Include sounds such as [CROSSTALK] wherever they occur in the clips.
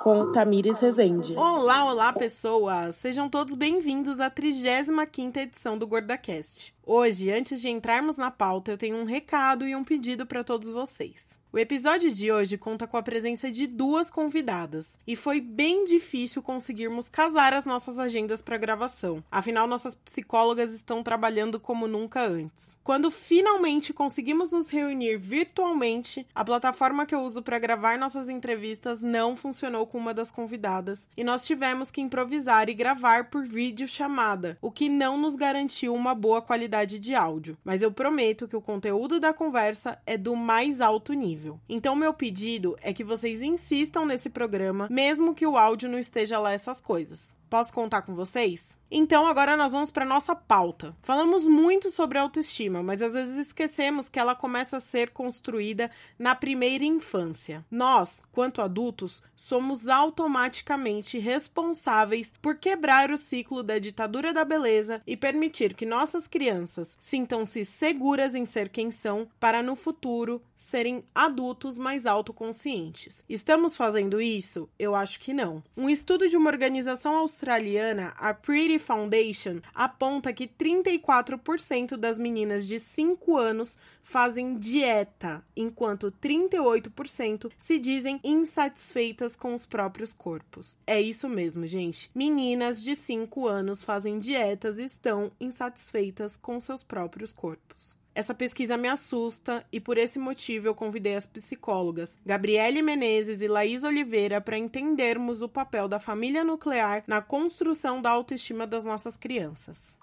Com Tamires Rezende. Olá, olá, pessoas! Sejam todos bem-vindos à 35ª edição do GordaCast. Hoje, antes de entrarmos na pauta, eu tenho um recado e um pedido para todos vocês. O episódio de hoje conta com a presença de duas convidadas e foi bem difícil conseguirmos casar as nossas agendas para gravação. Afinal, nossas psicólogas estão trabalhando como nunca antes. Quando finalmente conseguimos nos reunir virtualmente, a plataforma que eu uso para gravar nossas entrevistas não funcionou com uma das convidadas e nós tivemos que improvisar e gravar por vídeo chamada, o que não nos garantiu uma boa qualidade de áudio. Mas eu prometo que o conteúdo da conversa é do mais alto nível. Então, meu pedido é que vocês insistam nesse programa, mesmo que o áudio não esteja lá essas coisas. Posso contar com vocês? Então, agora nós vamos para nossa pauta. Falamos muito sobre autoestima, mas às vezes esquecemos que ela começa a ser construída na primeira infância. Nós, quanto adultos, somos automaticamente responsáveis por quebrar o ciclo da ditadura da beleza e permitir que nossas crianças sintam-se seguras em ser quem são para no futuro serem adultos mais autoconscientes. Estamos fazendo isso? Eu acho que não. Um estudo de uma organização australiana, a Pretty Foundation aponta que 34% das meninas de 5 anos fazem dieta, enquanto 38% se dizem insatisfeitas com os próprios corpos. É isso mesmo, gente. Meninas de 5 anos fazem dietas e estão insatisfeitas com seus próprios corpos. Essa pesquisa me assusta e por esse motivo eu convidei as psicólogas Gabriele Menezes e Laís Oliveira para entendermos o papel da família nuclear na construção da autoestima das nossas crianças.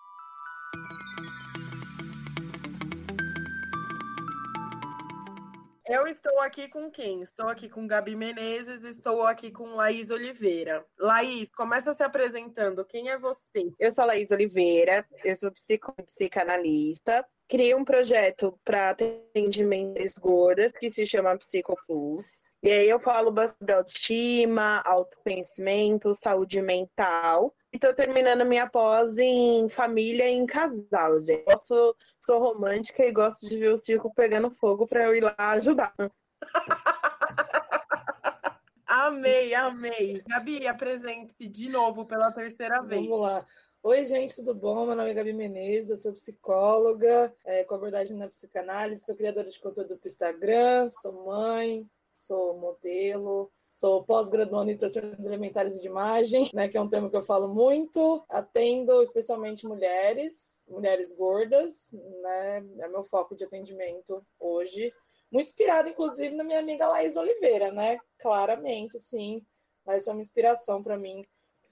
Eu estou aqui com quem? Estou aqui com Gabi Menezes, estou aqui com Laís Oliveira. Laís, começa se apresentando. Quem é você? Eu sou Laís Oliveira, eu sou psicanalista, criei um projeto para atendimentos gordas que se chama Psicoplus. E aí eu falo bastante de autoestima, autoconhecimento, saúde mental. E tô terminando minha pós em família e em casal, gente. Eu sou, sou romântica e gosto de ver o circo pegando fogo para eu ir lá ajudar. [LAUGHS] amei, amei. Gabi, apresente-se de novo pela terceira vez. Vamos lá. Oi, gente, tudo bom? Meu nome é Gabi Menezes, eu sou psicóloga, é, com abordagem na psicanálise, sou criadora de conteúdo para Instagram, sou mãe, sou modelo, sou pós-graduando em transtornos alimentares de imagem, né, que é um tema que eu falo muito. Atendo especialmente mulheres, mulheres gordas, né, é meu foco de atendimento hoje. Muito inspirada, inclusive, na minha amiga Laís Oliveira, né? Claramente, sim. Laís foi uma inspiração para mim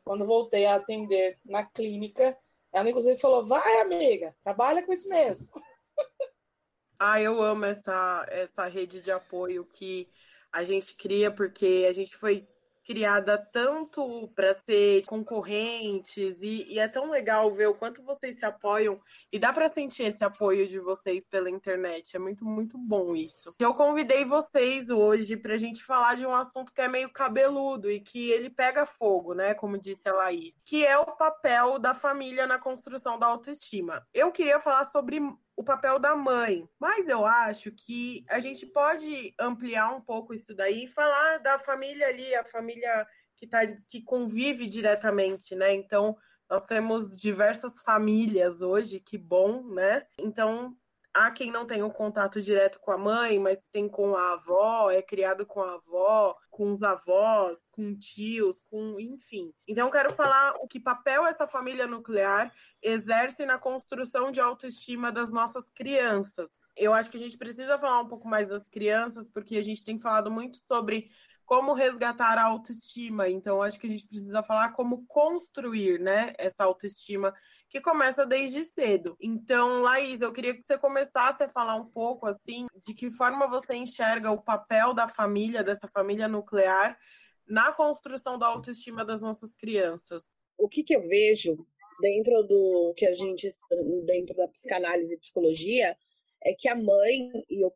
quando voltei a atender na clínica, ela inclusive falou: vai, amiga, trabalha com isso mesmo. [LAUGHS] Ah, eu amo essa, essa rede de apoio que a gente cria, porque a gente foi criada tanto para ser concorrentes e, e, é tão legal ver o quanto vocês se apoiam e dá para sentir esse apoio de vocês pela internet. É muito, muito bom isso. Eu convidei vocês hoje para a gente falar de um assunto que é meio cabeludo e que ele pega fogo, né? Como disse a Laís, que é o papel da família na construção da autoestima. Eu queria falar sobre o papel da mãe. Mas eu acho que a gente pode ampliar um pouco isso daí e falar da família ali, a família que, tá, que convive diretamente, né? Então, nós temos diversas famílias hoje, que bom, né? Então, há quem não tem o um contato direto com a mãe, mas tem com a avó, é criado com a avó, com os avós, com tios, com enfim. Então eu quero falar o que papel essa família nuclear exerce na construção de autoestima das nossas crianças. Eu acho que a gente precisa falar um pouco mais das crianças, porque a gente tem falado muito sobre como resgatar a autoestima. Então, acho que a gente precisa falar como construir, né, essa autoestima que começa desde cedo. Então, Laís, eu queria que você começasse a falar um pouco assim de que forma você enxerga o papel da família, dessa família nuclear, na construção da autoestima das nossas crianças. O que, que eu vejo dentro do que a gente dentro da psicanálise e psicologia é que a mãe e o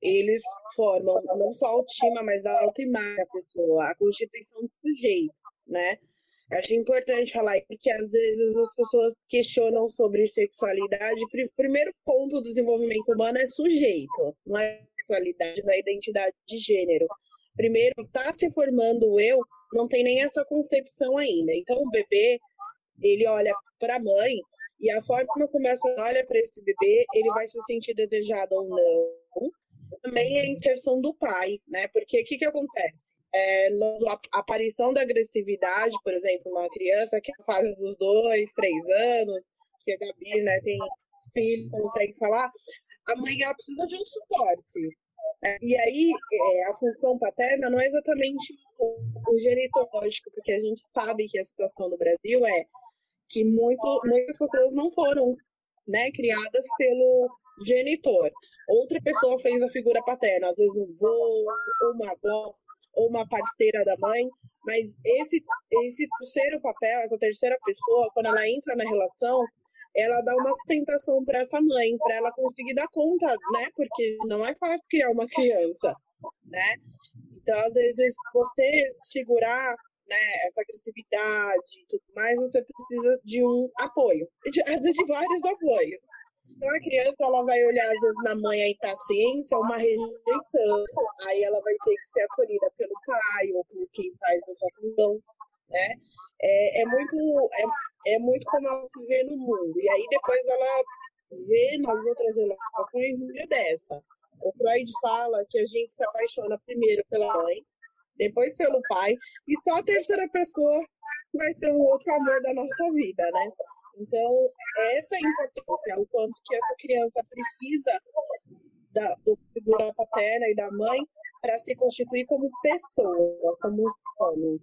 eles formam não só a autoestima, mas a autoimagem da pessoa, a constituição do sujeito, né? Acho importante falar, porque às vezes as pessoas questionam sobre sexualidade. Primeiro ponto do desenvolvimento humano é sujeito, não é sexualidade, não é identidade de gênero. Primeiro, está se formando o eu, não tem nem essa concepção ainda. Então, o bebê, ele olha para a mãe e a forma como essa olha para esse bebê, ele vai se sentir desejado ou não. Também é a inserção do pai, né? Porque o que, que acontece? É, a aparição da agressividade, por exemplo, uma criança que é faz dos dois, três anos, que a Gabi né, tem filho, consegue falar, a mãe ela precisa de um suporte. Né? E aí, é, a função paterna não é exatamente o, o genitológico, porque a gente sabe que a situação do Brasil é que muito, muitas pessoas não foram né, criadas pelo genitor. Outra pessoa fez a figura paterna, às vezes um vô, uma avó, ou uma parceira da mãe, mas esse, esse terceiro papel, essa terceira pessoa, quando ela entra na relação, ela dá uma sustentação para essa mãe, para ela conseguir dar conta, né? Porque não é fácil criar uma criança, né? Então, às vezes, você segurar né, essa agressividade e tudo mais, você precisa de um apoio, de, às vezes de vários apoios. Então a criança ela vai olhar às vezes na mãe a impaciência, uma rejeição, aí ela vai ter que ser acolhida pelo pai ou por quem faz essa função, né? É, é muito é, é muito como ela se vê no mundo e aí depois ela vê nas outras relações meio dessa. O Freud fala que a gente se apaixona primeiro pela mãe, depois pelo pai, e só a terceira pessoa vai ser um outro amor da nossa vida, né? Então, essa é a importância, o quanto que essa criança precisa da do figura paterna e da mãe para se constituir como pessoa, como homem.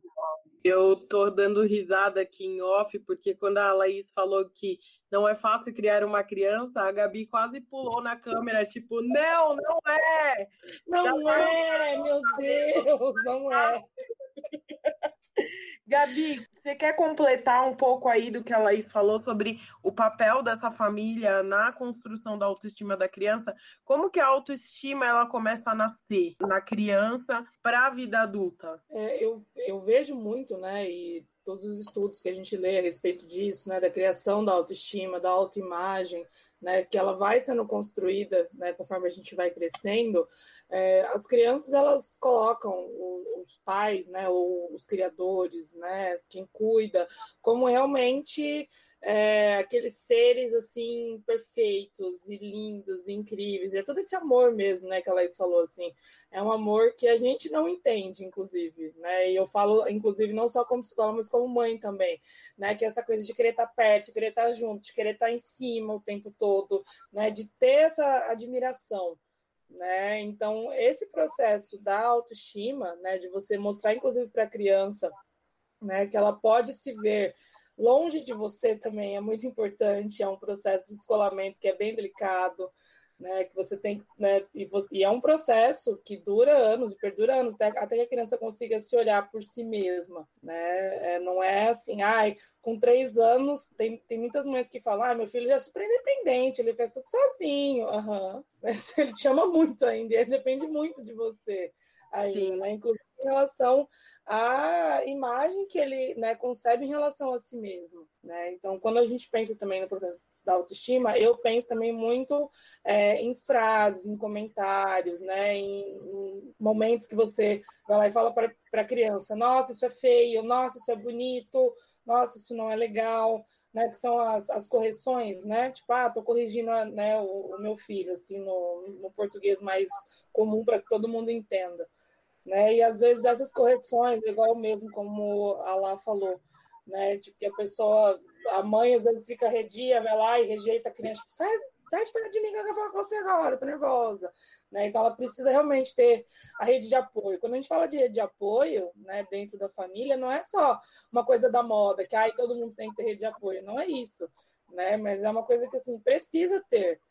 Eu tô dando risada aqui em off, porque quando a Laís falou que não é fácil criar uma criança, a Gabi quase pulou na câmera, tipo, não, não é! Não é, meu Deus, não é. Gabi, você quer completar um pouco aí do que a Laís falou sobre o papel dessa família na construção da autoestima da criança? Como que a autoestima ela começa a nascer na criança para a vida adulta? É, eu, eu vejo muito, né, e todos os estudos que a gente lê a respeito disso, né, da criação da autoestima, da autoimagem, né, que ela vai sendo construída, né, conforme a gente vai crescendo, é, as crianças elas colocam o, os pais, né, ou os criadores, né, quem cuida, como realmente é, aqueles seres assim perfeitos e lindos e incríveis. é todo esse amor mesmo, né, que a Laís falou assim. É um amor que a gente não entende, inclusive, né? E eu falo, inclusive, não só como psicóloga, mas como mãe também, né? Que é essa coisa de querer estar perto, de querer estar junto, de querer estar em cima o tempo todo, né? De ter essa admiração. Né? Então, esse processo da autoestima, né, de você mostrar, inclusive, para a criança, né, que ela pode se ver longe de você também é muito importante, é um processo de descolamento que é bem delicado, né, que você tem, né, e, e é um processo que dura anos, e perdura anos, até, até, que a criança consiga se olhar por si mesma, né, é, não é assim, ai, com três anos, tem, tem muitas mães que falam, ah, meu filho já é super independente, ele faz tudo sozinho, uhum. [LAUGHS] mas ele te ama muito ainda, ele depende muito de você, aí, né, inclusive em relação a imagem que ele né, concebe em relação a si mesmo. Né? Então, quando a gente pensa também no processo da autoestima, eu penso também muito é, em frases, em comentários, né, em, em, momentos que você vai lá e fala para a criança: nossa, isso é feio, nossa, isso é bonito, nossa, isso não é legal. Né, que são as, as correções, né? Tipo, ah, tô corrigindo né, o, o meu filho, assim, no, no português mais comum para que todo mundo entenda. Né? E às vezes essas correções, igual mesmo como a Lá falou, né? De que a pessoa, a mãe às vezes fica redia, vai lá e rejeita a criança, tipo, sai, sai de perto de mim que eu quero falar com você agora, tô nervosa. Né? Então ela precisa realmente ter a rede de apoio. Quando a gente fala de rede de apoio, né, dentro da família, não é só uma coisa da moda, que ai, todo mundo tem que ter rede de apoio. Não é isso, né? Mas é uma coisa que assim precisa ter,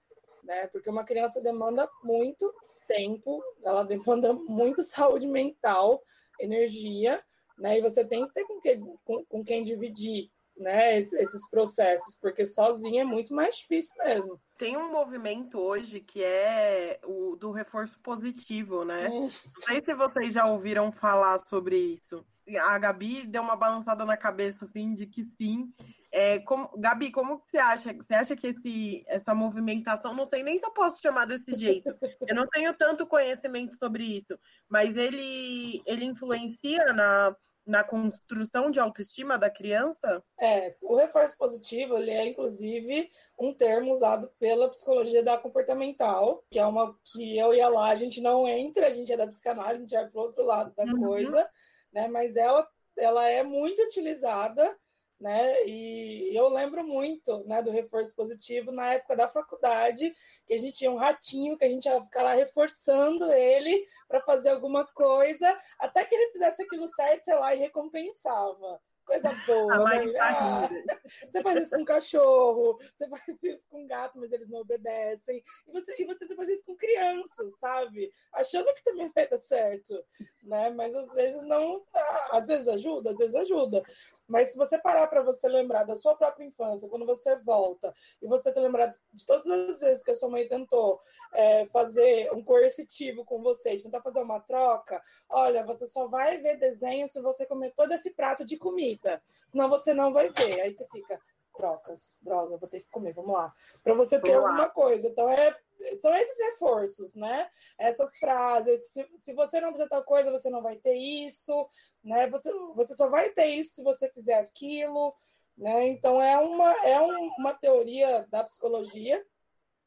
né? Porque uma criança demanda muito tempo, ela demanda muito [LAUGHS] saúde mental, energia, né? E você tem que ter com quem, com, com quem dividir né, esses processos, porque sozinha é muito mais difícil mesmo. Tem um movimento hoje que é o do reforço positivo, né? Não sei se vocês já ouviram falar sobre isso. A Gabi deu uma balançada na cabeça, assim, de que sim. É, como, Gabi, como que você acha? Você acha que esse, essa movimentação, não sei nem se eu posso chamar desse jeito, eu não tenho tanto conhecimento sobre isso, mas ele, ele influencia na, na construção de autoestima da criança? É, o reforço positivo, ele é inclusive um termo usado pela psicologia da comportamental, que é uma que eu e a lá a gente não entra, a gente é da psicanálise, a gente vai para outro lado da uhum. coisa, né? Mas ela, ela é muito utilizada né? E eu lembro muito, né, do reforço positivo na época da faculdade, que a gente tinha um ratinho que a gente ia ficar lá reforçando ele para fazer alguma coisa, até que ele fizesse aquilo certo, sei lá, e recompensava coisa [LAUGHS] boa. Né? Ah, [LAUGHS] você faz isso com cachorro, você faz isso com gato, mas eles não obedecem. E você, e você faz isso com crianças, sabe? Achando que também vai dar certo. Né? Mas às vezes não. Ah, às vezes ajuda, às vezes ajuda. Mas se você parar para você lembrar da sua própria infância, quando você volta, e você ter lembrado de todas as vezes que a sua mãe tentou é, fazer um coercitivo com você, tentar fazer uma troca, olha, você só vai ver desenho se você comer todo esse prato de comida. Senão você não vai ver. Aí você fica, trocas, droga, vou ter que comer, vamos lá. Para você ter alguma coisa. Então é são esses reforços, né? Essas frases. Se, se, você não fizer tal coisa, você não vai ter isso, né? Você, você só vai ter isso se você fizer aquilo, né? Então é uma é um, uma teoria da psicologia,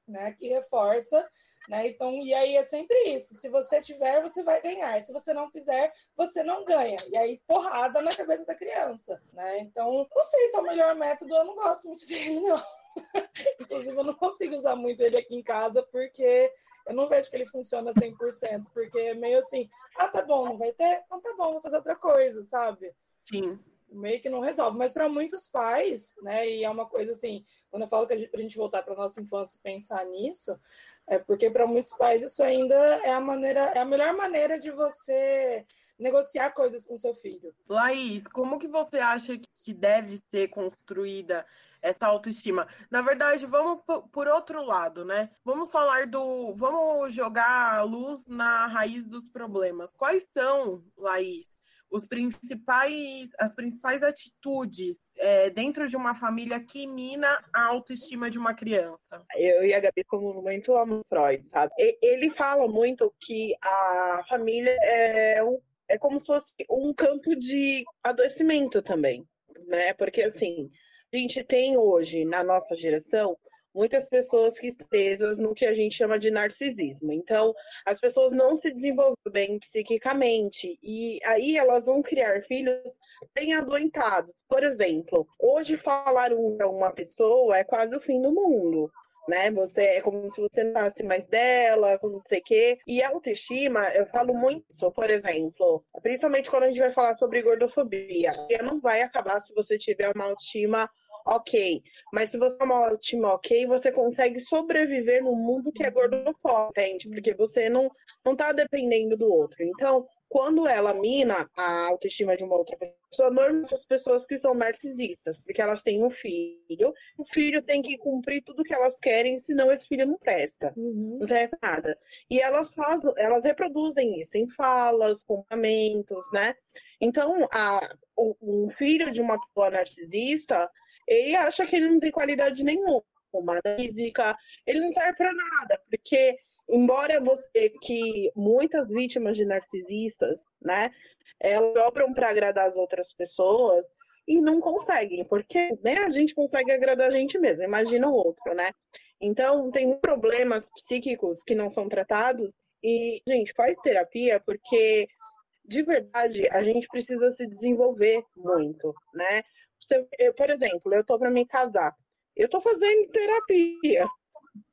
né? Que reforça, né? Então e aí é sempre isso. Se você tiver, você vai ganhar. Se você não fizer, você não ganha. E aí porrada na cabeça da criança, né? Então não sei se é o melhor método. Eu não gosto muito [LAUGHS] dele, não. Inclusive, eu não consigo usar muito ele aqui em casa porque eu não vejo que ele funciona 100%, porque é meio assim, ah, tá bom, não vai ter? Então tá bom, vou fazer outra coisa, sabe? Sim. Meio que não resolve. Mas para muitos pais, né, e é uma coisa assim, quando eu falo que a gente, gente voltar para nossa infância e pensar nisso, é porque para muitos pais isso ainda é a maneira, é a melhor maneira de você negociar coisas com seu filho. Laís, como que você acha que deve ser construída essa autoestima. Na verdade, vamos por outro lado, né? Vamos falar do. Vamos jogar a luz na raiz dos problemas. Quais são, Laís, os principais, as principais atitudes é, dentro de uma família que mina a autoestima de uma criança? Eu e a Gabi somos muito amo Freud, sabe? Ele fala muito que a família é, é como se fosse um campo de adoecimento também, né? Porque assim a gente tem hoje, na nossa geração, muitas pessoas que presas no que a gente chama de narcisismo. Então, as pessoas não se desenvolvem bem psiquicamente e aí elas vão criar filhos bem adoentados. Por exemplo, hoje falar uma pessoa é quase o fim do mundo. Né? Você é como se você fosse mais dela, como não sei o quê. E autoestima, eu falo muito isso, por exemplo, principalmente quando a gente vai falar sobre gordofobia. Não vai acabar se você tiver uma autoestima ok. Mas se você é uma time ok, você consegue sobreviver no mundo que é gordofóbico, entende? Porque você não, não tá dependendo do outro. Então, quando ela mina a autoestima de uma outra pessoa, normalmente essas pessoas que são narcisistas, porque elas têm um filho, o filho tem que cumprir tudo que elas querem, senão esse filho não presta, uhum. não serve nada. E elas fazem, elas reproduzem isso em falas, comportamentos, né? Então, a, um filho de uma pessoa narcisista, ele acha que ele não tem qualidade nenhuma física, ele não serve para nada, porque embora você que muitas vítimas de narcisistas, né, elas dobram para agradar as outras pessoas e não conseguem, porque né, a gente consegue agradar a gente mesmo, imagina o outro, né? Então, tem problemas psíquicos que não são tratados e, gente, faz terapia porque de verdade a gente precisa se desenvolver muito, né? Você, eu, por exemplo, eu tô para me casar. Eu tô fazendo terapia.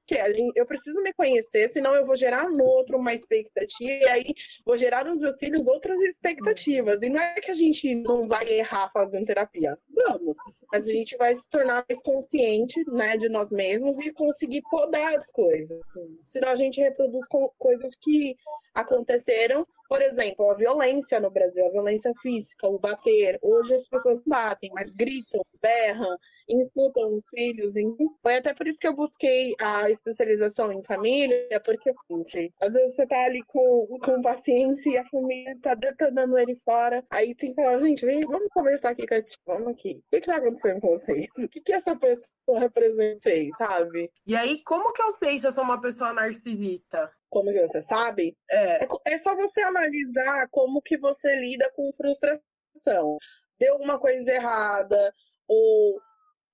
Que eu preciso me conhecer, senão eu vou gerar no outro uma expectativa, e aí vou gerar nos meus filhos outras expectativas. E não é que a gente não vai errar fazendo terapia. Vamos. mas a gente vai se tornar mais consciente, né, de nós mesmos e conseguir podar as coisas. Senão a gente reproduz coisas que aconteceram, por exemplo, a violência no Brasil, a violência física, o bater. Hoje as pessoas batem, mas gritam, berram, insultam os filhos. Foi até por isso que eu busquei a especialização em família, porque, gente, às vezes você tá ali com, com um paciente e a família tá detonando ele fora. Aí tem que falar, gente, vem, vamos conversar aqui com a gente. Vamos aqui. O que, que tá acontecendo com vocês? O que, que essa pessoa representa, sabe? E aí, como que eu sei se eu sou uma pessoa narcisista? Como que você sabe? É. é, é só você analisar como que você lida com frustração. Deu alguma coisa errada, ou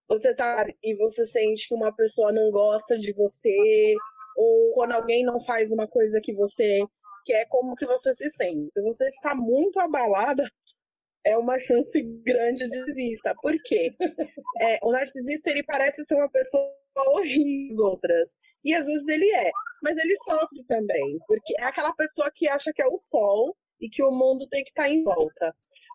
você tá e você sente que uma pessoa não gosta de você, ou quando alguém não faz uma coisa que você quer, como que você se sente. Se você ficar muito abalada, é uma chance grande de desista. Por quê? É, o narcisista ele parece ser uma pessoa horrível outras. E às vezes ele é. Mas ele sofre também. Porque é aquela pessoa que acha que é o sol e que o mundo tem que estar tá em volta.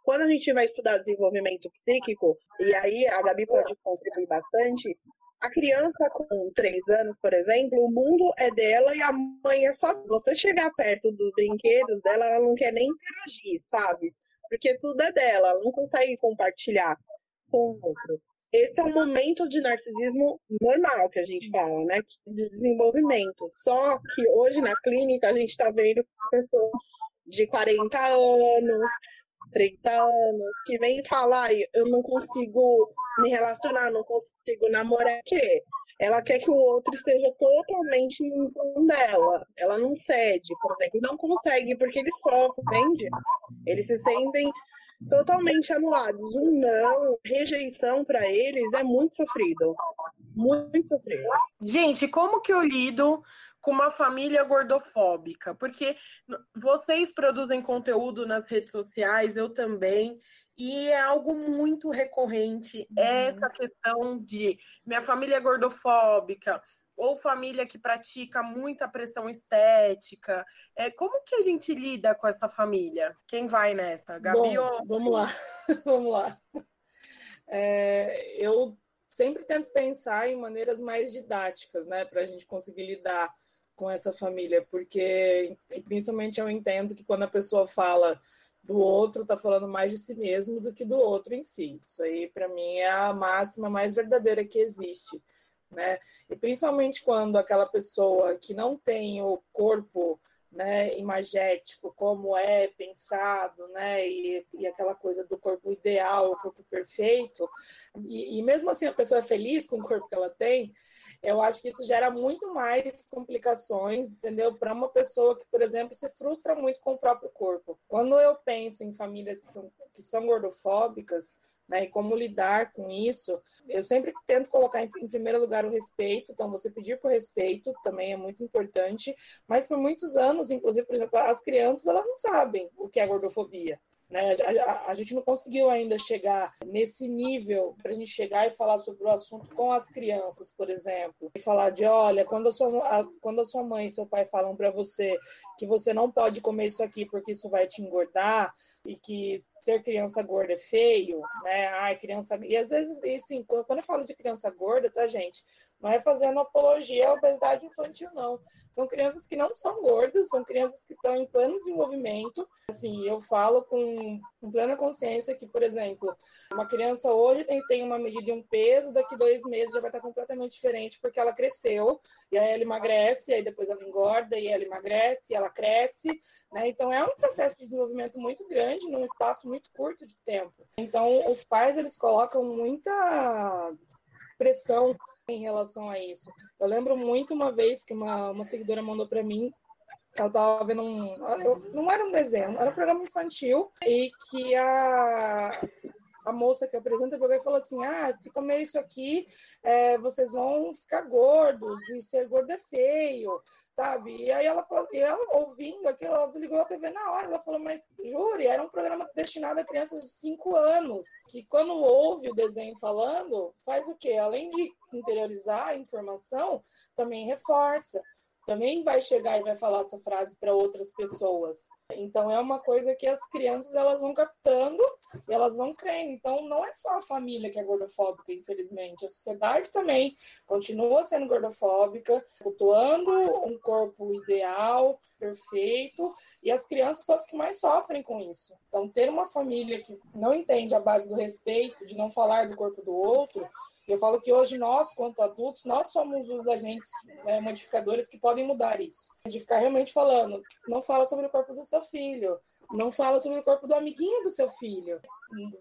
Quando a gente vai estudar desenvolvimento psíquico, e aí a Gabi pode contribuir bastante, a criança com três anos, por exemplo, o mundo é dela e a mãe é só. Você chegar perto dos brinquedos dela, ela não quer nem interagir, sabe? Porque tudo é dela, ela não consegue compartilhar com o outro. Esse é um momento de narcisismo normal que a gente fala, né? De desenvolvimento. Só que hoje na clínica a gente está vendo pessoas de 40 anos, 30 anos, que vem falar, eu não consigo me relacionar, não consigo namorar, que ela quer que o outro esteja totalmente em torno dela. Ela não cede, por exemplo, não consegue porque eles sofrem, entende? Eles se sentem totalmente anulados. Um não, rejeição para eles é muito sofrido. Muito sofrido. Gente, como que eu lido com uma família gordofóbica? Porque vocês produzem conteúdo nas redes sociais, eu também, e é algo muito recorrente uhum. essa questão de minha família é gordofóbica, ou família que pratica muita pressão estética. É, como que a gente lida com essa família? Quem vai nessa? Gabi Bom, ou... Vamos lá, [LAUGHS] vamos lá. É, eu sempre tento pensar em maneiras mais didáticas, né, para a gente conseguir lidar com essa família, porque principalmente eu entendo que quando a pessoa fala do outro, está falando mais de si mesmo do que do outro em si. Isso aí, para mim, é a máxima mais verdadeira que existe né? E principalmente quando aquela pessoa que não tem o corpo né, imagético, como é pensado, né, e, e aquela coisa do corpo ideal, o corpo perfeito, e, e mesmo assim a pessoa é feliz com o corpo que ela tem, eu acho que isso gera muito mais complicações, entendeu? Para uma pessoa que, por exemplo, se frustra muito com o próprio corpo. Quando eu penso em famílias que são, que são gordofóbicas, né, e como lidar com isso. Eu sempre tento colocar em, em, primeiro lugar o respeito, então você pedir por respeito também é muito importante, mas por muitos anos, inclusive, por exemplo, as crianças elas não sabem o que é gordofobia. Né? A, a, a, gente não conseguiu ainda chegar nesse nível para a gente chegar e falar sobre o assunto com as crianças, por exemplo. E falar de, olha, quando a sua, a, quando a sua mãe e seu pai falam para você que você não pode comer isso aqui porque isso vai te engordar, e que ser criança gorda é feio, né? Ai, criança. E às vezes, assim, quando eu falo de criança gorda, tá, gente? Não é fazendo apologia à obesidade infantil, não. São crianças que não são gordas, são crianças que estão em pleno desenvolvimento. Assim, eu falo com, com plena consciência que, por exemplo, uma criança hoje tem, tem uma medida de um peso, daqui dois meses já vai estar completamente diferente, porque ela cresceu, e aí ela emagrece, aí depois ela engorda, e ela emagrece, e ela cresce, né? Então, é um processo de desenvolvimento muito grande, num espaço muito curto de tempo. Então, os pais, eles colocam muita pressão em relação a isso. Eu lembro muito uma vez que uma, uma seguidora mandou para mim ela estava vendo um. Não era um desenho, era um programa infantil, e que a, a moça que apresenta pegou e falou assim: ah, se comer isso aqui, é, vocês vão ficar gordos, e ser gordo é feio, sabe? E aí ela falou, e ela ouvindo aquilo, ela desligou a TV na hora. Ela falou, mas jure, era um programa destinado a crianças de 5 anos, que quando ouve o desenho falando, faz o quê? Além de interiorizar a informação, também reforça. Também vai chegar e vai falar essa frase para outras pessoas. Então é uma coisa que as crianças elas vão captando e elas vão crendo. Então não é só a família que é gordofóbica, infelizmente. A sociedade também continua sendo gordofóbica, cultuando um corpo ideal, perfeito, e as crianças são as que mais sofrem com isso. Então ter uma família que não entende a base do respeito, de não falar do corpo do outro, eu falo que hoje nós, quanto adultos, nós somos os agentes né, modificadores que podem mudar isso. De ficar realmente falando, não fala sobre o corpo do seu filho, não fala sobre o corpo do amiguinho do seu filho.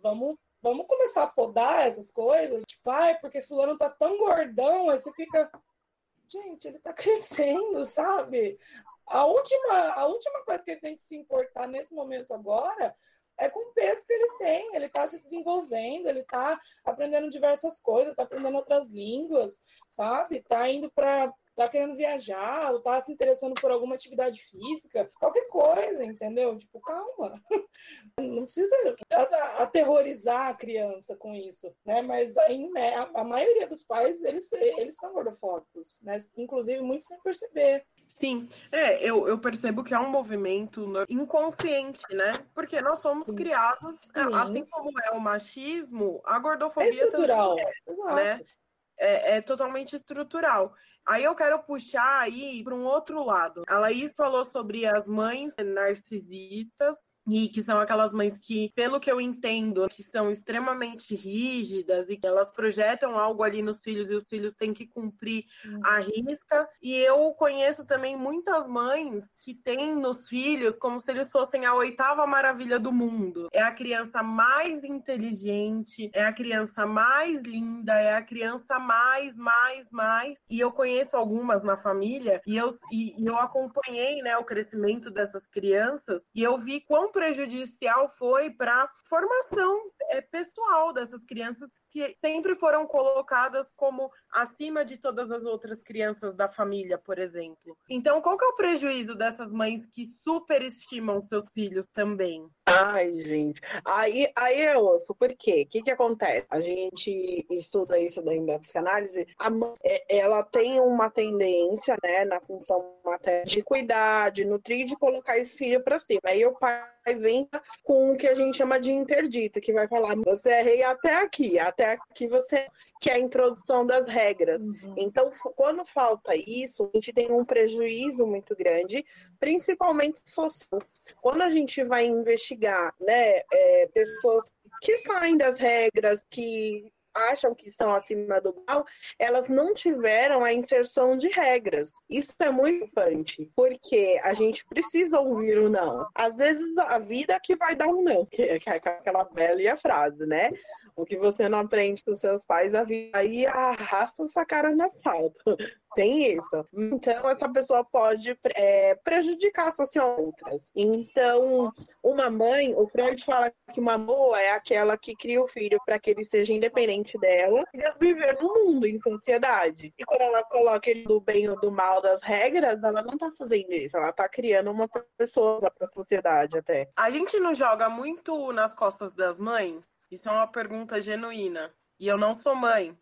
Vamos, vamos começar a podar essas coisas. Tipo, ai, porque fulano tá tão gordão, aí você fica. Gente, ele tá [LAUGHS] crescendo, sabe? A última, a última coisa que ele tem que se importar nesse momento agora é com o peso que ele tem. Ele está se desenvolvendo, ele está aprendendo diversas coisas, está aprendendo outras línguas, sabe? Está indo para tá querendo viajar, ou tá se interessando por alguma atividade física, qualquer coisa, entendeu? Tipo, calma. [LAUGHS] Não precisa aterrorizar a criança com isso, né? Mas a, maioria dos pais, eles, eles são gordofóbicos, né? Inclusive, muito sem perceber. Sim, é, eu, eu percebo que é um movimento inconsciente, né? Porque nós somos Sim. criados, Sim. assim como é o machismo, a gordofobia é estrutural. também é, né? É, é, totalmente estrutural. Aí eu quero puxar aí para um outro lado. A Laís falou sobre as mães narcisistas e que são aquelas mães que, pelo que eu entendo, que são extremamente rígidas e que elas projetam algo ali nos filhos e os filhos têm que cumprir uhum. a risca. E eu conheço também muitas mães que têm nos filhos como se eles fossem a oitava maravilha do mundo. É a criança mais inteligente, é a criança mais linda, é a criança mais, mais, mais. E eu conheço algumas na família e eu, e, e eu acompanhei né, o crescimento dessas crianças e eu vi quão prejudicial foi para formação é, pessoal dessas crianças que sempre foram colocadas como acima de todas as outras crianças da família, por exemplo. Então, qual que é o prejuízo dessas mães que superestimam seus filhos também? Ai, gente. Aí, aí eu ouço, por quê? O que, que acontece? A gente estuda isso daí da psicanálise. A mãe, é, ela tem uma tendência, né, na função materna, de cuidar, de nutrir, de colocar esse filho para cima. Aí o pai vem com o que a gente chama de interdito, que vai falar: você é rei até aqui, até aqui você que é a introdução das regras. Uhum. Então, quando falta isso, a gente tem um prejuízo muito grande, principalmente social. Quando a gente vai investigar, né, é, pessoas que saem das regras, que acham que estão acima do mal, elas não tiveram a inserção de regras. Isso é muito importante, porque a gente precisa ouvir o não. Às vezes a vida que vai dar um não, [LAUGHS] que é aquela velha frase, né? O que você não aprende com seus pais, a vida aí arrasta essa cara no asfalto. [LAUGHS] Tem isso. Então, essa pessoa pode é, prejudicar outras. Então, uma mãe, o Freud fala que uma boa é aquela que cria o filho para que ele seja independente dela e viver no mundo, em sociedade. E quando ela coloca ele do bem ou do mal das regras, ela não tá fazendo isso. Ela tá criando uma pessoa para a sociedade até. A gente não joga muito nas costas das mães? Isso é uma pergunta genuína. E eu não sou mãe.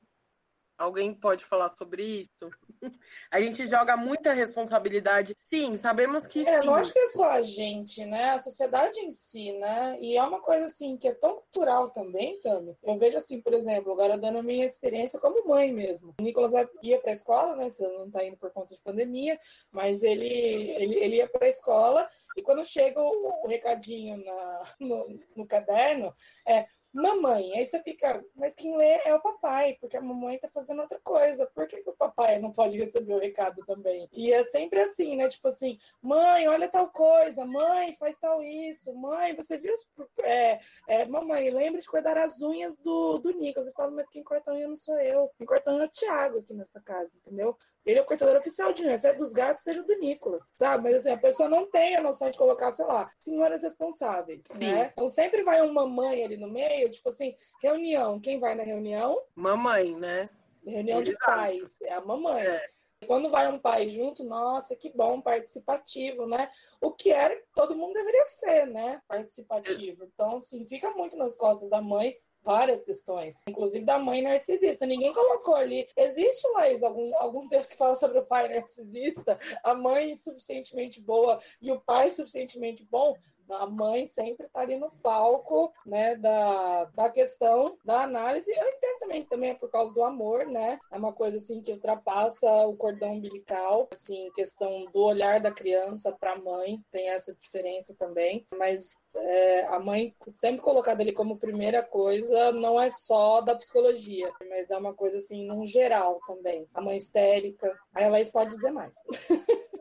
Alguém pode falar sobre isso? [LAUGHS] A gente joga muita responsabilidade. Sim, sabemos que é, sim. Acho que é só a gente, né? A sociedade em si, né? E é uma coisa assim que é tão cultural também, Tami. Eu vejo assim, por exemplo, agora dando a minha experiência como mãe mesmo. O Nicolas ia para a escola, né? Você não está indo por conta de pandemia, mas ele ele, ele ia para a escola e quando chega o, o recadinho na, no, no caderno, é mamãe. Aí você fica, mas quem lê é o papai, porque a mamãe tá fazendo outra coisa. Por que, que o papai não pode receber o recado também? E é sempre assim, né? Tipo assim, mãe, olha tal coisa, mãe, faz tal isso, mãe, você viu? É, é, mamãe, lembra de cuidar as unhas do, do Nicolas. Eu falo, mas quem corta unha não sou eu. Quem corta unha é o Thiago aqui nessa casa, entendeu? Ele é o cortador oficial de unha, seja dos gatos, seja do Nicolas, sabe? Mas assim, a pessoa não tem a noção de colocar, sei lá, senhoras responsáveis, Sim. né? Então sempre vai uma mãe ali no meio, tipo assim, reunião, quem vai na reunião? Mamãe, né? Reunião de pais, é a mamãe. É. Quando vai um pai junto, nossa, que bom, participativo, né? O que era, todo mundo deveria ser, né? Participativo. Então, assim, fica muito nas costas da mãe várias questões, inclusive da mãe narcisista. Ninguém colocou ali. Existe, Laís, algum, algum texto que fala sobre o pai [LAUGHS] narcisista, a mãe suficientemente boa e o pai suficientemente bom? A mãe sempre está ali no palco, né, da, da questão da análise. Eu entendo também que também é por causa do amor, né? É uma coisa assim que ultrapassa o cordão umbilical, assim, questão do olhar da criança para a mãe, tem essa diferença também, mas é, a mãe sempre colocada ali como primeira coisa não é só da psicologia, mas é uma coisa assim, num geral também. A mãe histérica, a Laís pode dizer mais. [LAUGHS]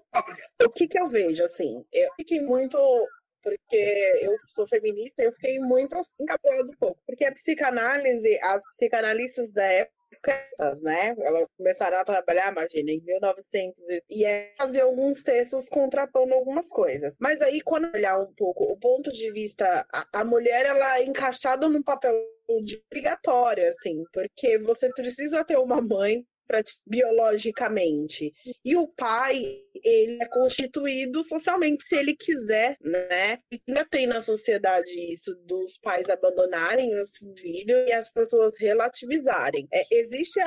o que que eu vejo, assim, eu fiquei muito porque eu sou feminista eu fiquei muito encapsulada um pouco. Porque a psicanálise, as psicanalistas da época, né? Elas começaram a trabalhar, imagina, em 1900 e é fazer alguns textos contrapondo algumas coisas. Mas aí, quando olhar um pouco o ponto de vista, a, a mulher ela é encaixada num papel de obrigatória, assim, porque você precisa ter uma mãe biologicamente. E o pai, ele é constituído socialmente, se ele quiser, né? Ainda tem na sociedade isso dos pais abandonarem os filhos e as pessoas relativizarem. É, existe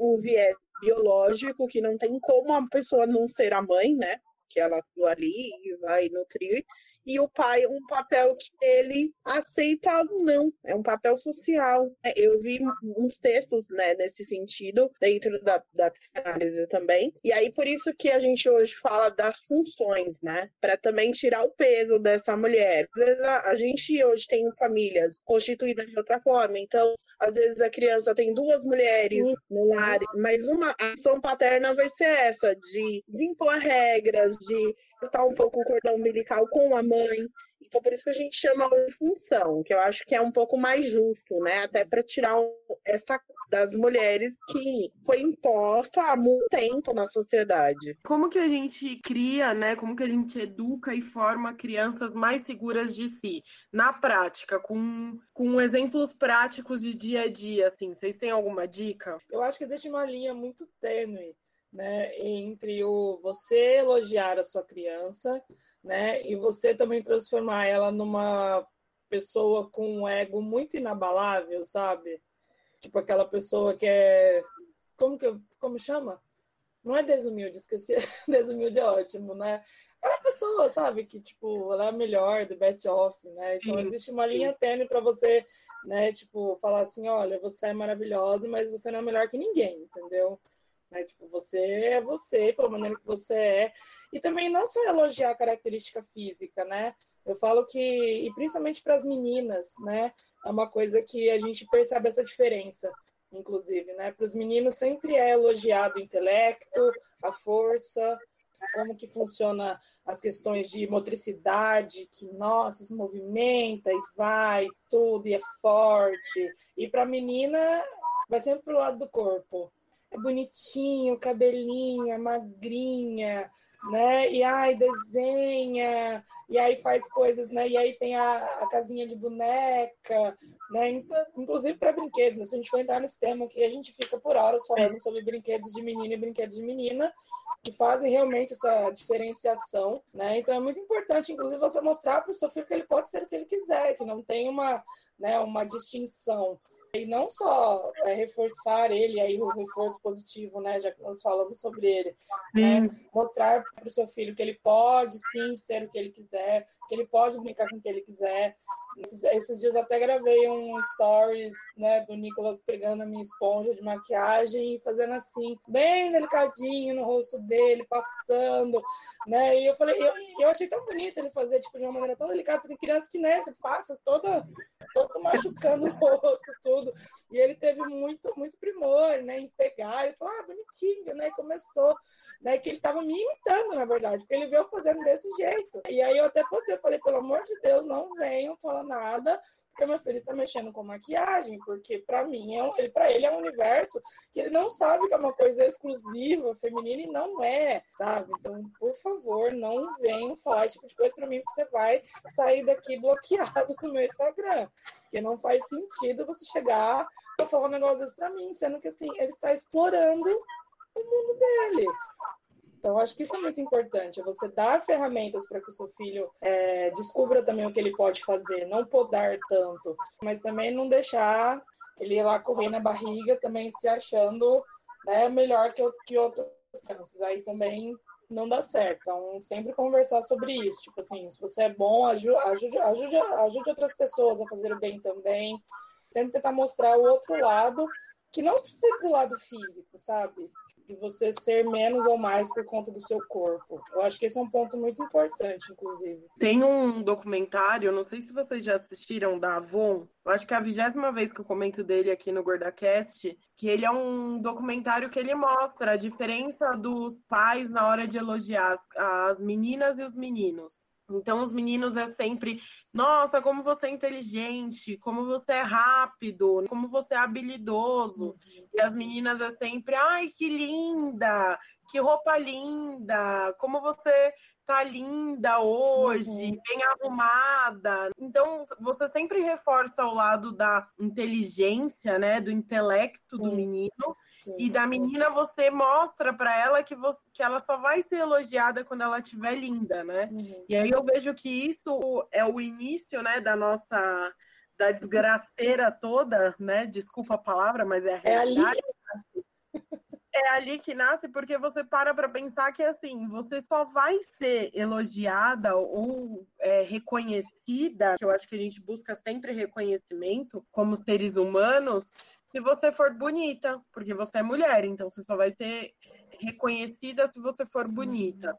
o viés biológico que não tem como a pessoa não ser a mãe, né? Que ela atua ali e vai nutrir e o pai um papel que ele aceita ou não, é um papel social. É, eu vi uns textos né, nesse sentido, dentro da, da psicanálise também, e aí por isso que a gente hoje fala das funções, né, para também tirar o peso dessa mulher. Às vezes a, a gente hoje tem famílias constituídas de outra forma, então às vezes a criança tem duas mulheres no lar, mas uma ação paterna vai ser essa, de, de impor regras, de cortar um pouco o cordão umbilical com a mãe. Então, por isso que a gente chama de função, que eu acho que é um pouco mais justo, né? Até para tirar essa das mulheres que foi imposta há muito tempo na sociedade. Como que a gente cria, né? Como que a gente educa e forma crianças mais seguras de si? Na prática, com, com exemplos práticos de dia a dia, assim. Vocês têm alguma dica? Eu acho que existe uma linha muito tênue né, entre o você elogiar a sua criança, né, e você também transformar ela numa pessoa com um ego muito inabalável, sabe? Tipo aquela pessoa que é como que como chama? Não é desumilde, esqueci. [LAUGHS] desumilde é ótimo, né? Aquela pessoa, sabe, que tipo, ela é a melhor, the best of, né? Então existe uma linha tênue para você, né, tipo, falar assim, olha, você é maravilhosa, mas você não é melhor que ninguém, entendeu? Né? Tipo, você é você, pela maneira que você é. E também não só elogiar a característica física, né? Eu falo que, e principalmente para as meninas, né? É uma coisa que a gente percebe essa diferença, inclusive, né? Para os meninos sempre é elogiado o intelecto, a força, como que funciona as questões de motricidade, que, nossa, se movimenta e vai, tudo, e é forte. E para a menina, vai sempre para o lado do corpo bonitinho, cabelinho, é magrinha, né? E ai, desenha, e aí faz coisas, né? E aí tem a, a casinha de boneca, né? Então, inclusive para brinquedos, né? Se a gente for entrar nesse tema aqui, a gente fica por horas falando sobre brinquedos de menino e brinquedos de menina, que fazem realmente essa diferenciação, né? Então é muito importante, inclusive, você mostrar para o seu filho que ele pode ser o que ele quiser, que não tem uma, né, uma distinção e não só é, reforçar ele, aí o reforço positivo, né, já que nós falamos sobre ele, né, mostrar para o seu filho que ele pode sim ser o que ele quiser, que ele pode brincar com o que ele quiser, esses, esses, dias até gravei um stories, né, do Nicolas pegando a minha esponja de maquiagem e fazendo assim, bem delicadinho no rosto dele, passando, né, e eu falei, eu, eu achei tão bonito ele fazer, tipo, de uma maneira tão delicada, tem criança que, né, passa toda, todo machucando [LAUGHS] o rosto, tudo, e ele teve muito, muito primor, né, em pegar, ele falou, ah, bonitinho, né, e começou, né, que ele tava me imitando, na verdade, porque ele veio fazendo desse jeito, e aí eu até postei, eu falei, pelo amor de Deus, não venham falando nada, porque meu filho está mexendo com maquiagem, porque para mim, é ele, para ele é um universo que ele não sabe que é uma coisa exclusiva, feminina, e não é, sabe? Então, por favor, não venham falar esse tipo de coisa para mim, porque você vai sair daqui bloqueado [LAUGHS] no meu Instagram. Porque não faz sentido você chegar e falar um negócio desse para mim, sendo que assim, ele está explorando o mundo dele. Então, acho que isso é muito importante, é você dar ferramentas para que o seu filho é, descubra também o que ele pode fazer, não podar tanto, mas também não deixar ele ir lá correr na barriga, também se achando né, melhor que, que outras crianças. Aí também não dá certo. Então, sempre conversar sobre isso. Tipo assim, se você é bom, ajude, ajude, ajude, outras pessoas a fazer o bem também. Sempre tentar mostrar o outro lado, que não precisa pro lado físico, sabe? De você ser menos ou mais por conta do seu corpo. Eu acho que esse é um ponto muito importante, inclusive. Tem um documentário, não sei se vocês já assistiram, da Avon. Eu acho que é a vigésima vez que eu comento dele aqui no GordaCast, que ele é um documentário que ele mostra a diferença dos pais na hora de elogiar as meninas e os meninos. Então, os meninos é sempre, nossa, como você é inteligente, como você é rápido, como você é habilidoso. E as meninas é sempre, ai, que linda, que roupa linda, como você tá linda hoje, uhum. bem arrumada. Então, você sempre reforça o lado da inteligência, né, do intelecto do uhum. menino. Sim. E da menina você mostra para ela que, você, que ela só vai ser elogiada quando ela estiver linda, né? Uhum. E aí eu vejo que isso é o início, né, da nossa da desgraceira toda, né? Desculpa a palavra, mas é a realidade. É ali que nasce é ali que nasce porque você para para pensar que assim você só vai ser elogiada ou é, reconhecida, que eu acho que a gente busca sempre reconhecimento como seres humanos, se você for bonita, porque você é mulher, então você só vai ser reconhecida se você for bonita.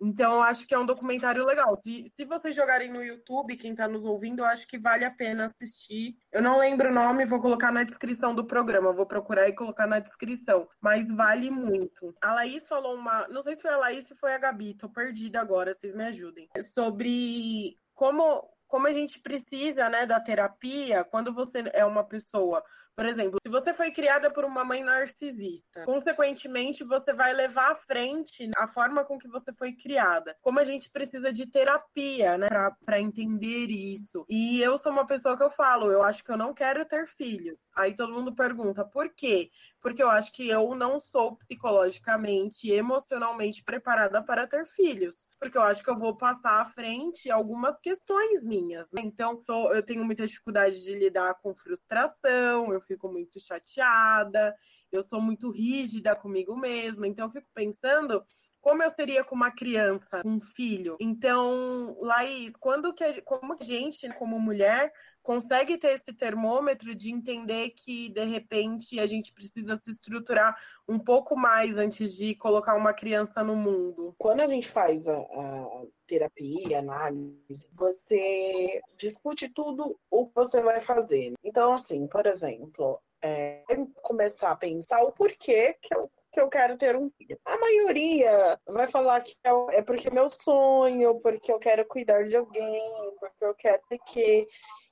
Então, eu acho que é um documentário legal. Se, se vocês jogarem no YouTube, quem está nos ouvindo, eu acho que vale a pena assistir. Eu não lembro o nome, vou colocar na descrição do programa. Vou procurar e colocar na descrição. Mas vale muito. A Laís falou uma. Não sei se foi a Laís ou foi a Gabi, tô perdida agora, vocês me ajudem. Sobre como como a gente precisa, né, da terapia quando você é uma pessoa, por exemplo, se você foi criada por uma mãe narcisista, consequentemente você vai levar à frente a forma com que você foi criada. Como a gente precisa de terapia, né, para entender isso. E eu sou uma pessoa que eu falo, eu acho que eu não quero ter filho. Aí todo mundo pergunta, por quê? Porque eu acho que eu não sou psicologicamente, emocionalmente preparada para ter filhos porque eu acho que eu vou passar à frente algumas questões minhas. Né? Então, tô, eu tenho muita dificuldade de lidar com frustração, eu fico muito chateada, eu sou muito rígida comigo mesma. Então, eu fico pensando como eu seria com uma criança, um filho. Então, Laís, quando que a, como a gente, como mulher, consegue ter esse termômetro de entender que, de repente, a gente precisa se estruturar um pouco mais antes de colocar uma criança no mundo? Quando a gente faz a, a terapia, análise, você discute tudo o que você vai fazer. Então, assim, por exemplo, é, começar a pensar o porquê que eu que eu quero ter um filho. A maioria vai falar que é, é porque é meu sonho, porque eu quero cuidar de alguém, porque eu quero ter que.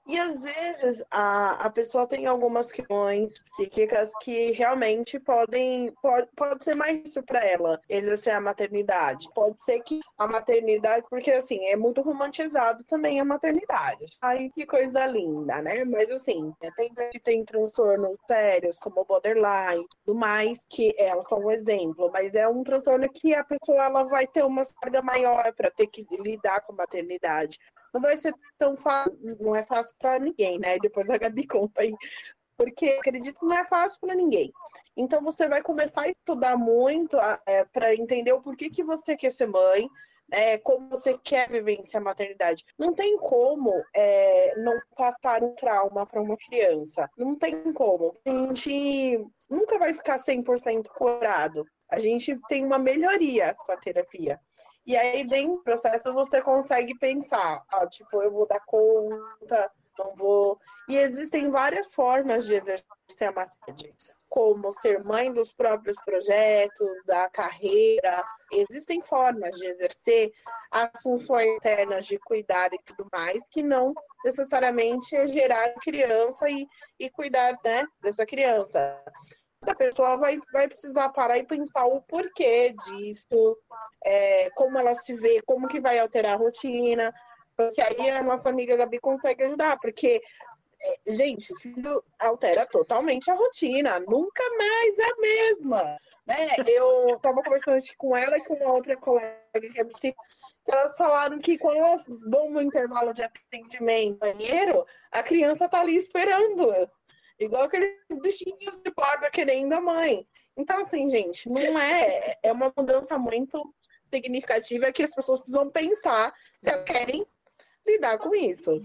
E às vezes a, a pessoa tem algumas questões psíquicas que realmente podem. Pode, pode ser mais isso para ela, exercer a maternidade. Pode ser que a maternidade, porque assim, é muito romantizado também a maternidade. Ai, que coisa linda, né? Mas assim, tem, tem transtornos sérios, como borderline, do mais, que é só um exemplo, mas é um transtorno que a pessoa ela vai ter uma carga maior para ter que lidar com a maternidade não vai ser tão fácil, não é fácil para ninguém, né? Depois a Gabi conta aí. Porque acredito que não é fácil para ninguém. Então você vai começar a estudar muito é, para entender o porquê que você quer ser mãe, é, como você quer vivenciar a maternidade. Não tem como é, não passar um trauma para uma criança. Não tem como. A gente nunca vai ficar 100% curado. A gente tem uma melhoria com a terapia. E aí, dentro do processo, você consegue pensar, ah, tipo, eu vou dar conta, não vou. E existem várias formas de exercer a maternidade, como ser mãe dos próprios projetos, da carreira. Existem formas de exercer as funções internas de cuidar e tudo mais, que não necessariamente é gerar criança e, e cuidar né, dessa criança a pessoa vai, vai precisar parar e pensar o porquê disso, é, como ela se vê, como que vai alterar a rotina, porque aí a nossa amiga Gabi consegue ajudar, porque é, gente, filho altera totalmente a rotina, nunca mais é a mesma. Né? Eu estava conversando com ela e com uma outra colega que é que elas falaram que quando elas vão no intervalo de atendimento banheiro, a criança tá ali esperando. Igual aqueles bichinhos de borda querendo a mãe. Então, assim, gente, não é. É uma mudança muito significativa que as pessoas precisam pensar se elas querem lidar com isso.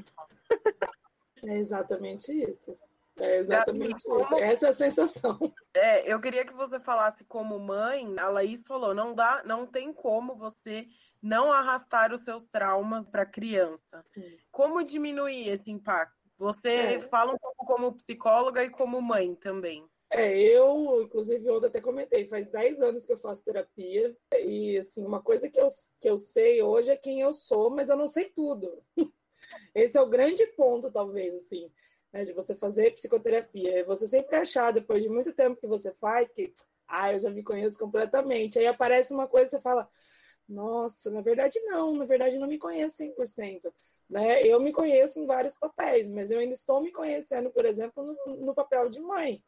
É exatamente isso. É exatamente isso. Essa é a sensação. É, eu queria que você falasse como mãe, a Laís falou, não dá, não tem como você não arrastar os seus traumas para a criança. Sim. Como diminuir esse impacto? Você é. fala um pouco como psicóloga e como mãe também. É, eu, inclusive, ontem até comentei, faz 10 anos que eu faço terapia, e assim, uma coisa que eu, que eu sei hoje é quem eu sou, mas eu não sei tudo. [LAUGHS] Esse é o grande ponto, talvez, assim, né, de você fazer psicoterapia. É você sempre achar, depois de muito tempo que você faz, que, ah, eu já me conheço completamente. Aí aparece uma coisa e você fala, nossa, na verdade não, na verdade não me conheço 100%. Né? Eu me conheço em vários papéis, mas eu ainda estou me conhecendo, por exemplo, no, no papel de mãe.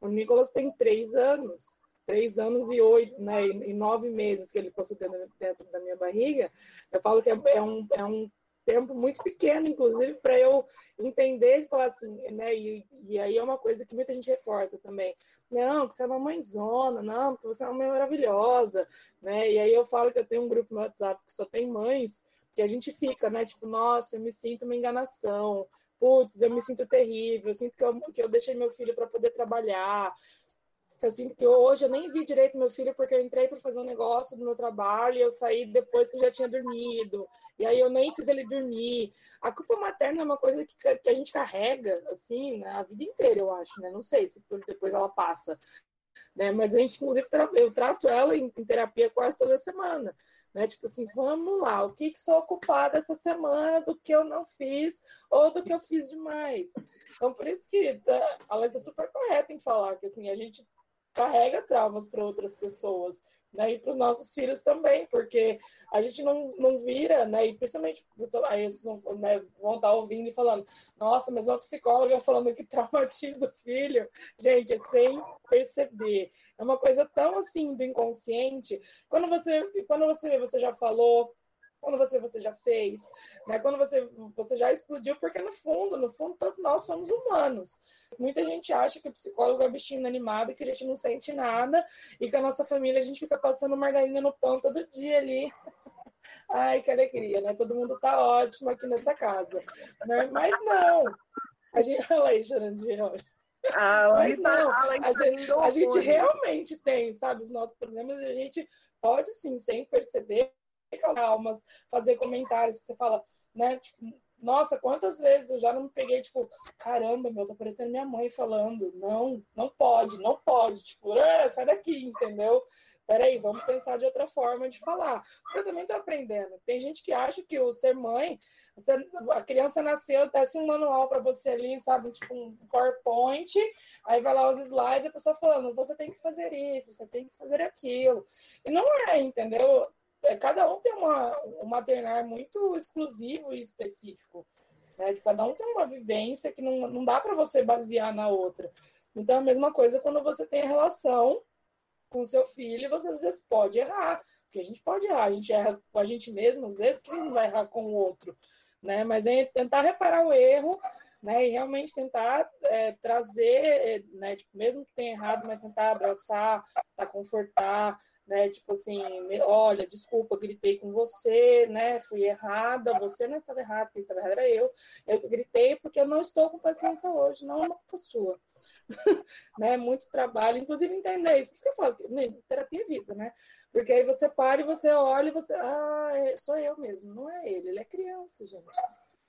O Nicolas tem três anos, três anos e oito, né, e nove meses que ele passou dentro, dentro da minha barriga. Eu falo que é, é um, é um tempo muito pequeno, inclusive, para eu entender e falar assim, né? E, e, aí é uma coisa que muita gente reforça também. Não, que você é uma mãezona, não, que você é uma mãe maravilhosa, né? E aí eu falo que eu tenho um grupo no WhatsApp que só tem mães, que a gente fica, né? Tipo, nossa, eu me sinto uma enganação, putz, eu me sinto terrível, eu sinto que eu, que eu deixei meu filho para poder trabalhar, eu sinto que hoje eu nem vi direito meu filho porque eu entrei para fazer um negócio do meu trabalho e eu saí depois que já tinha dormido. E aí eu nem fiz ele dormir. A culpa materna é uma coisa que, que a gente carrega, assim, né, a vida inteira, eu acho, né? Não sei se depois ela passa. Né? Mas a gente, inclusive, eu trato ela em, terapia quase toda semana. Né? Tipo assim, vamos lá, o que, que sou ocupada essa semana do que eu não fiz ou do que eu fiz demais. Então, por isso que tá, a Alessa é super correta em falar que assim, a gente carrega traumas para outras pessoas, né? E para os nossos filhos também, porque a gente não, não vira, né? E principalmente aí eles vão, né, vão estar ouvindo e falando, nossa, mas uma psicóloga falando que [LAUGHS] traumatiza o filho, gente, é sem perceber. É uma coisa tão assim do inconsciente. Quando você, quando você, você já falou quando você, você já fez, né? quando você, você já explodiu, porque no fundo, no fundo, todos nós somos humanos. Muita gente acha que o psicólogo é bichinho animado, que a gente não sente nada, e que a nossa família a gente fica passando margarina no pão todo dia ali. [LAUGHS] Ai, que alegria, né? Todo mundo tá ótimo aqui nessa casa. Né? Mas não. A gente. [LAUGHS] Olha aí, hoje. Ah, Mas não, a gente, a gente realmente tem, sabe, os nossos problemas e a gente pode sim, sem perceber, calmas, fazer comentários que você fala, né? Tipo, nossa, quantas vezes eu já não me peguei, tipo, caramba, meu, tô parecendo minha mãe falando. Não, não pode, não pode. Tipo, ah, sai daqui, entendeu? Peraí, vamos pensar de outra forma de falar. Porque eu também tô aprendendo. Tem gente que acha que o ser mãe, a criança nasceu, desce um manual para você ali, sabe? Tipo um PowerPoint, aí vai lá os slides e a pessoa falando, você tem que fazer isso, você tem que fazer aquilo. E não é, entendeu? É, cada um tem uma, um maternar muito exclusivo e específico. Né? Cada um tem uma vivência que não, não dá para você basear na outra. Então, a mesma coisa quando você tem a relação com seu filho, você às vezes pode errar, porque a gente pode errar, a gente erra com a gente mesmo, às vezes, quem não vai errar com o outro, né? Mas é tentar reparar o erro, né? E realmente tentar é, trazer, é, né? Tipo, mesmo que tenha errado, mas tentar abraçar, tentar confortar, né? Tipo assim, olha, desculpa, gritei com você, né? Fui errada, você não estava errada, quem estava errada era eu. Eu que gritei porque eu não estou com paciência hoje, não é uma culpa sua. [LAUGHS] né? Muito trabalho, inclusive entender isso. Por isso que eu falo, terapia é vida, né? Porque aí você para e você olha e você, ah, é, sou eu mesmo, não é ele, ele é criança, gente.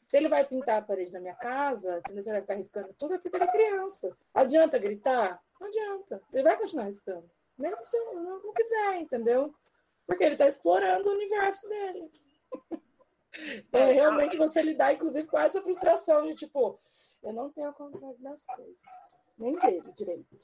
Se ele vai pintar a parede da minha casa, você vai ficar riscando tudo, é porque ele é criança. Adianta gritar? Não adianta. Ele vai continuar riscando. Mesmo se eu não, não quiser, entendeu? Porque ele está explorando o universo dele. é realmente você lidar, inclusive, com essa frustração de tipo, eu não tenho controle das coisas. Nem dele direito.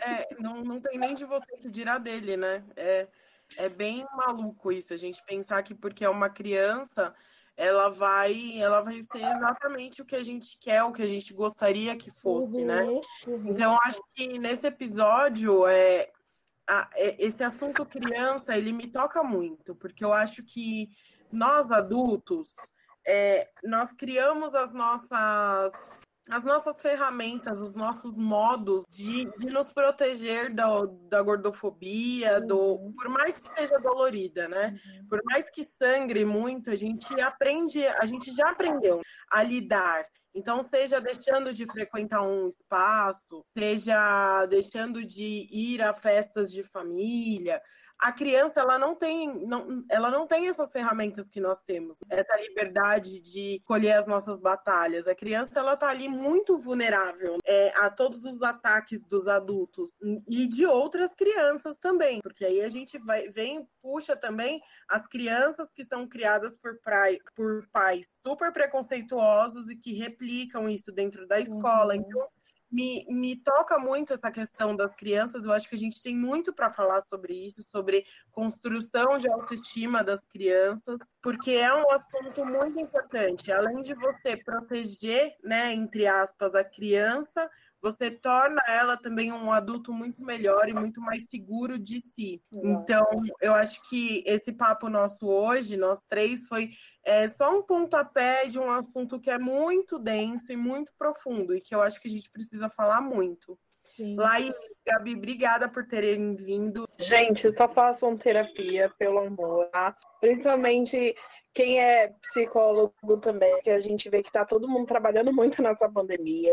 É, não, não tem nem de você que dirá dele, né? É, é bem maluco isso, a gente pensar que porque é uma criança, ela vai, ela vai ser exatamente o que a gente quer, o que a gente gostaria que fosse, né? Uhum, uhum. Então, acho que nesse episódio, é, a- é, esse assunto criança, ele me toca muito, porque eu acho que nós adultos, é, nós criamos as nossas, as nossas ferramentas, os nossos modos de, de nos proteger da, da gordofobia, do, por mais que seja dolorida, né? Por mais que sangre muito, a gente aprende, a gente já aprendeu a lidar. Então, seja deixando de frequentar um espaço, seja deixando de ir a festas de família. A criança, ela não tem, não, ela não tem essas ferramentas que nós temos, essa liberdade de escolher as nossas batalhas. A criança, ela tá ali muito vulnerável é, a todos os ataques dos adultos e de outras crianças também, porque aí a gente vai, vem, puxa também as crianças que são criadas por, prai, por pais super preconceituosos e que replicam isso dentro da escola. Uhum. Então, me, me toca muito essa questão das crianças. Eu acho que a gente tem muito para falar sobre isso, sobre construção de autoestima das crianças, porque é um assunto muito importante. Além de você proteger, né, entre aspas, a criança, você torna ela também um adulto muito melhor e muito mais seguro de si. Então, eu acho que esse papo nosso hoje, nós três, foi é, só um pontapé de um assunto que é muito denso e muito profundo e que eu acho que a gente precisa falar muito. Sim. Laís, Gabi, obrigada por terem vindo. Gente, só façam terapia, pelo amor, tá? Principalmente quem é psicólogo também, que a gente vê que tá todo mundo trabalhando muito nessa pandemia.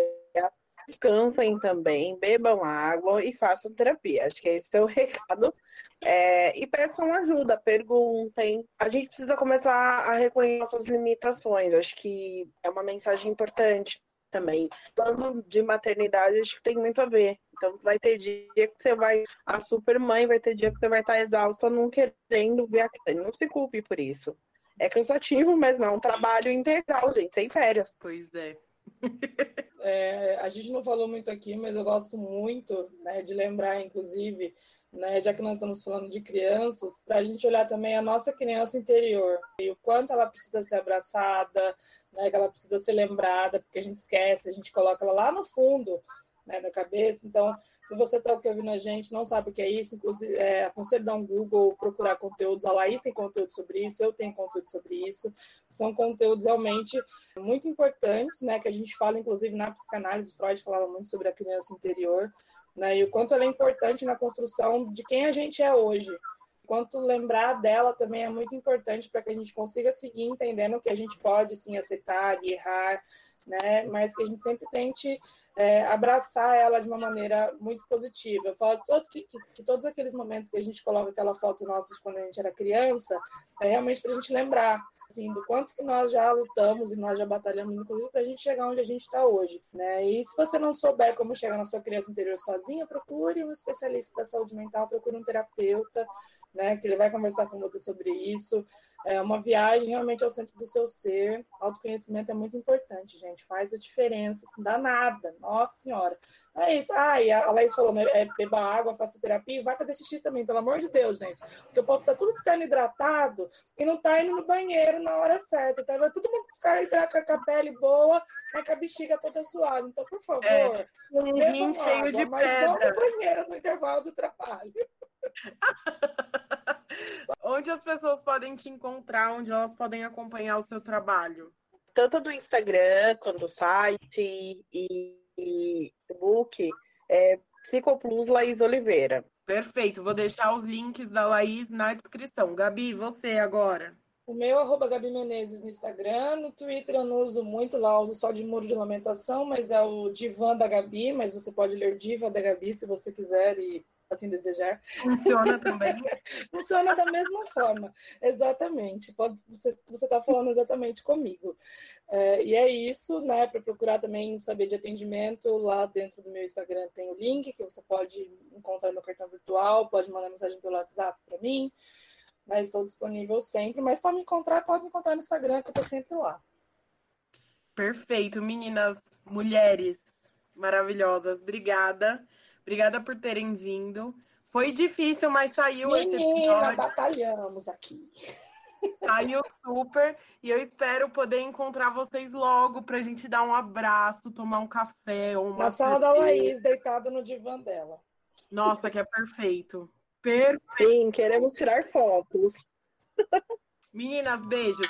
Descansem também, bebam água e façam terapia. Acho que esse é o [LAUGHS] recado. É, e peçam ajuda, perguntem. A gente precisa começar a reconhecer nossas limitações. Acho que é uma mensagem importante também. Falando de maternidade, acho que tem muito a ver. Então, vai ter dia que você vai. A super mãe vai ter dia que você vai estar exausta, não querendo ver a criança. Não se culpe por isso. É cansativo, mas não é um trabalho integral, gente, sem férias. Pois é. É, a gente não falou muito aqui, mas eu gosto muito né, de lembrar, inclusive, né, já que nós estamos falando de crianças, para a gente olhar também a nossa criança interior e o quanto ela precisa ser abraçada, né, que ela precisa ser lembrada, porque a gente esquece, a gente coloca ela lá no fundo né, da cabeça. Então, se você está ouvindo a gente, não sabe o que é isso, inclusive, é, aconselho dar um Google, procurar conteúdos. A Laís tem conteúdo sobre isso, eu tenho conteúdo sobre isso. São conteúdos realmente muito importantes, né, que a gente fala, inclusive, na psicanálise. Freud falava muito sobre a criança interior, né, e o quanto ela é importante na construção de quem a gente é hoje. Quanto lembrar dela também é muito importante para que a gente consiga seguir entendendo que a gente pode sim aceitar e errar, né? Mas que a gente sempre tente é, abraçar ela de uma maneira muito positiva. Eu falo que, que, que, todos aqueles momentos que a gente coloca aquela foto nossa de quando a gente era criança, é realmente para a gente lembrar assim, do quanto que nós já lutamos e nós já batalhamos, inclusive, para a gente chegar onde a gente está hoje. Né? E se você não souber como chegar na sua criança interior sozinha, procure um especialista da saúde mental, procure um terapeuta, né, que ele vai conversar com você sobre isso. É uma viagem realmente ao centro do seu ser. Autoconhecimento é muito importante, gente. Faz a diferença, assim, dá nada. Nossa Senhora. É isso. Ah, e a Laís falou, né, é, beba água, faça terapia vai fazer xixi também, pelo amor de Deus, gente. Porque o povo tá tudo ficando hidratado e não tá indo no banheiro na hora certa. Tá? Vai todo mundo ficar hidratado com a pele boa, né, com a bexiga toda suada. Então, por favor, é, um bebam água, de mas pedra. vão no banheiro no intervalo do trabalho. [LAUGHS] onde as pessoas podem te encontrar, onde elas podem acompanhar o seu trabalho? Tanto do Instagram quanto do site e, e Facebook, é Psicoplus Laís Oliveira. Perfeito, vou deixar os links da Laís na descrição. Gabi, você agora. O meu arroba Gabi Menezes no Instagram, no Twitter eu não uso muito, lá eu uso só de muro de lamentação, mas é o Divan da Gabi, mas você pode ler Diva da Gabi se você quiser e assim desejar. Funciona [LAUGHS] também. Funciona da mesma forma, exatamente. Pode, você está falando exatamente comigo. É, e é isso, né? Para procurar também saber de atendimento, lá dentro do meu Instagram tem o link que você pode encontrar meu cartão virtual, pode mandar mensagem pelo WhatsApp para mim. Né, estou disponível sempre, mas para me encontrar, pode me encontrar no Instagram, que eu estou sempre lá. Perfeito, meninas, mulheres maravilhosas, obrigada. Obrigada por terem vindo. Foi difícil, mas saiu Menina, esse episódio. batalhamos aqui. Caiu super. E eu espero poder encontrar vocês logo pra gente dar um abraço, tomar um café. Ou uma Na sala da Laís, deitado no divã dela. Nossa, que é perfeito. Perfeito. Sim, queremos tirar fotos. Meninas, beijos.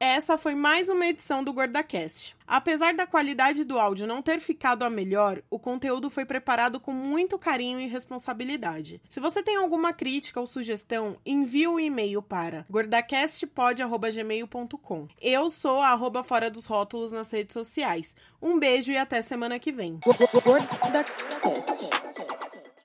Essa foi mais uma edição do GordaCast. Apesar da qualidade do áudio não ter ficado a melhor, o conteúdo foi preparado com muito carinho e responsabilidade. Se você tem alguma crítica ou sugestão, envie um e-mail para gordacastpod.gmail.com. Eu sou a arroba fora dos rótulos nas redes sociais. Um beijo e até semana que vem. GordaCast.